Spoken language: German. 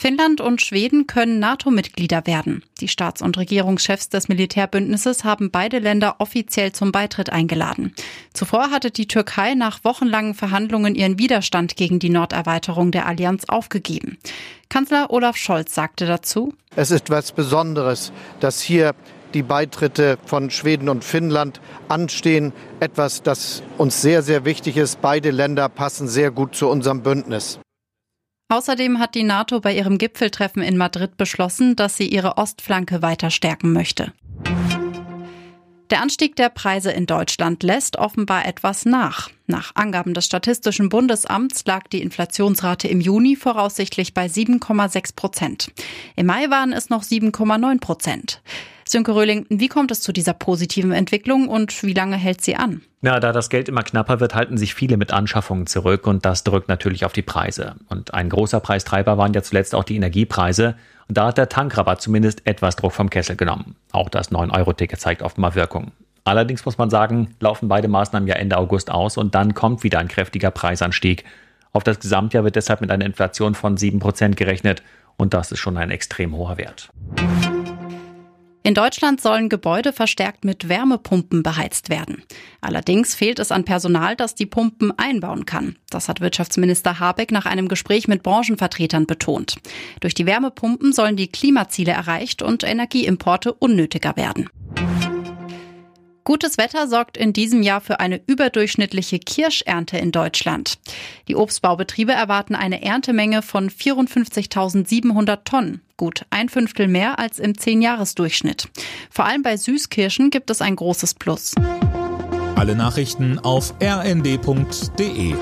Finnland und Schweden können NATO-Mitglieder werden. Die Staats- und Regierungschefs des Militärbündnisses haben beide Länder offiziell zum Beitritt eingeladen. Zuvor hatte die Türkei nach wochenlangen Verhandlungen ihren Widerstand gegen die Norderweiterung der Allianz aufgegeben. Kanzler Olaf Scholz sagte dazu, Es ist was Besonderes, dass hier die Beitritte von Schweden und Finnland anstehen. Etwas, das uns sehr, sehr wichtig ist. Beide Länder passen sehr gut zu unserem Bündnis. Außerdem hat die NATO bei ihrem Gipfeltreffen in Madrid beschlossen, dass sie ihre Ostflanke weiter stärken möchte. Der Anstieg der Preise in Deutschland lässt offenbar etwas nach. Nach Angaben des Statistischen Bundesamts lag die Inflationsrate im Juni voraussichtlich bei 7,6 Prozent. Im Mai waren es noch 7,9 Prozent. Sönke Röhling, wie kommt es zu dieser positiven Entwicklung und wie lange hält sie an? Na, da das Geld immer knapper wird, halten sich viele mit Anschaffungen zurück und das drückt natürlich auf die Preise. Und ein großer Preistreiber waren ja zuletzt auch die Energiepreise. Und da hat der Tankrabatt zumindest etwas Druck vom Kessel genommen. Auch das 9-Euro-Ticket zeigt offenbar Wirkung. Allerdings muss man sagen, laufen beide Maßnahmen ja Ende August aus und dann kommt wieder ein kräftiger Preisanstieg. Auf das Gesamtjahr wird deshalb mit einer Inflation von 7% gerechnet und das ist schon ein extrem hoher Wert. In Deutschland sollen Gebäude verstärkt mit Wärmepumpen beheizt werden. Allerdings fehlt es an Personal, das die Pumpen einbauen kann. Das hat Wirtschaftsminister Habeck nach einem Gespräch mit Branchenvertretern betont. Durch die Wärmepumpen sollen die Klimaziele erreicht und Energieimporte unnötiger werden. Gutes Wetter sorgt in diesem Jahr für eine überdurchschnittliche Kirschernte in Deutschland. Die Obstbaubetriebe erwarten eine Erntemenge von 54.700 Tonnen, gut ein Fünftel mehr als im Zehnjahresdurchschnitt. Vor allem bei Süßkirschen gibt es ein großes Plus. Alle Nachrichten auf rnd.de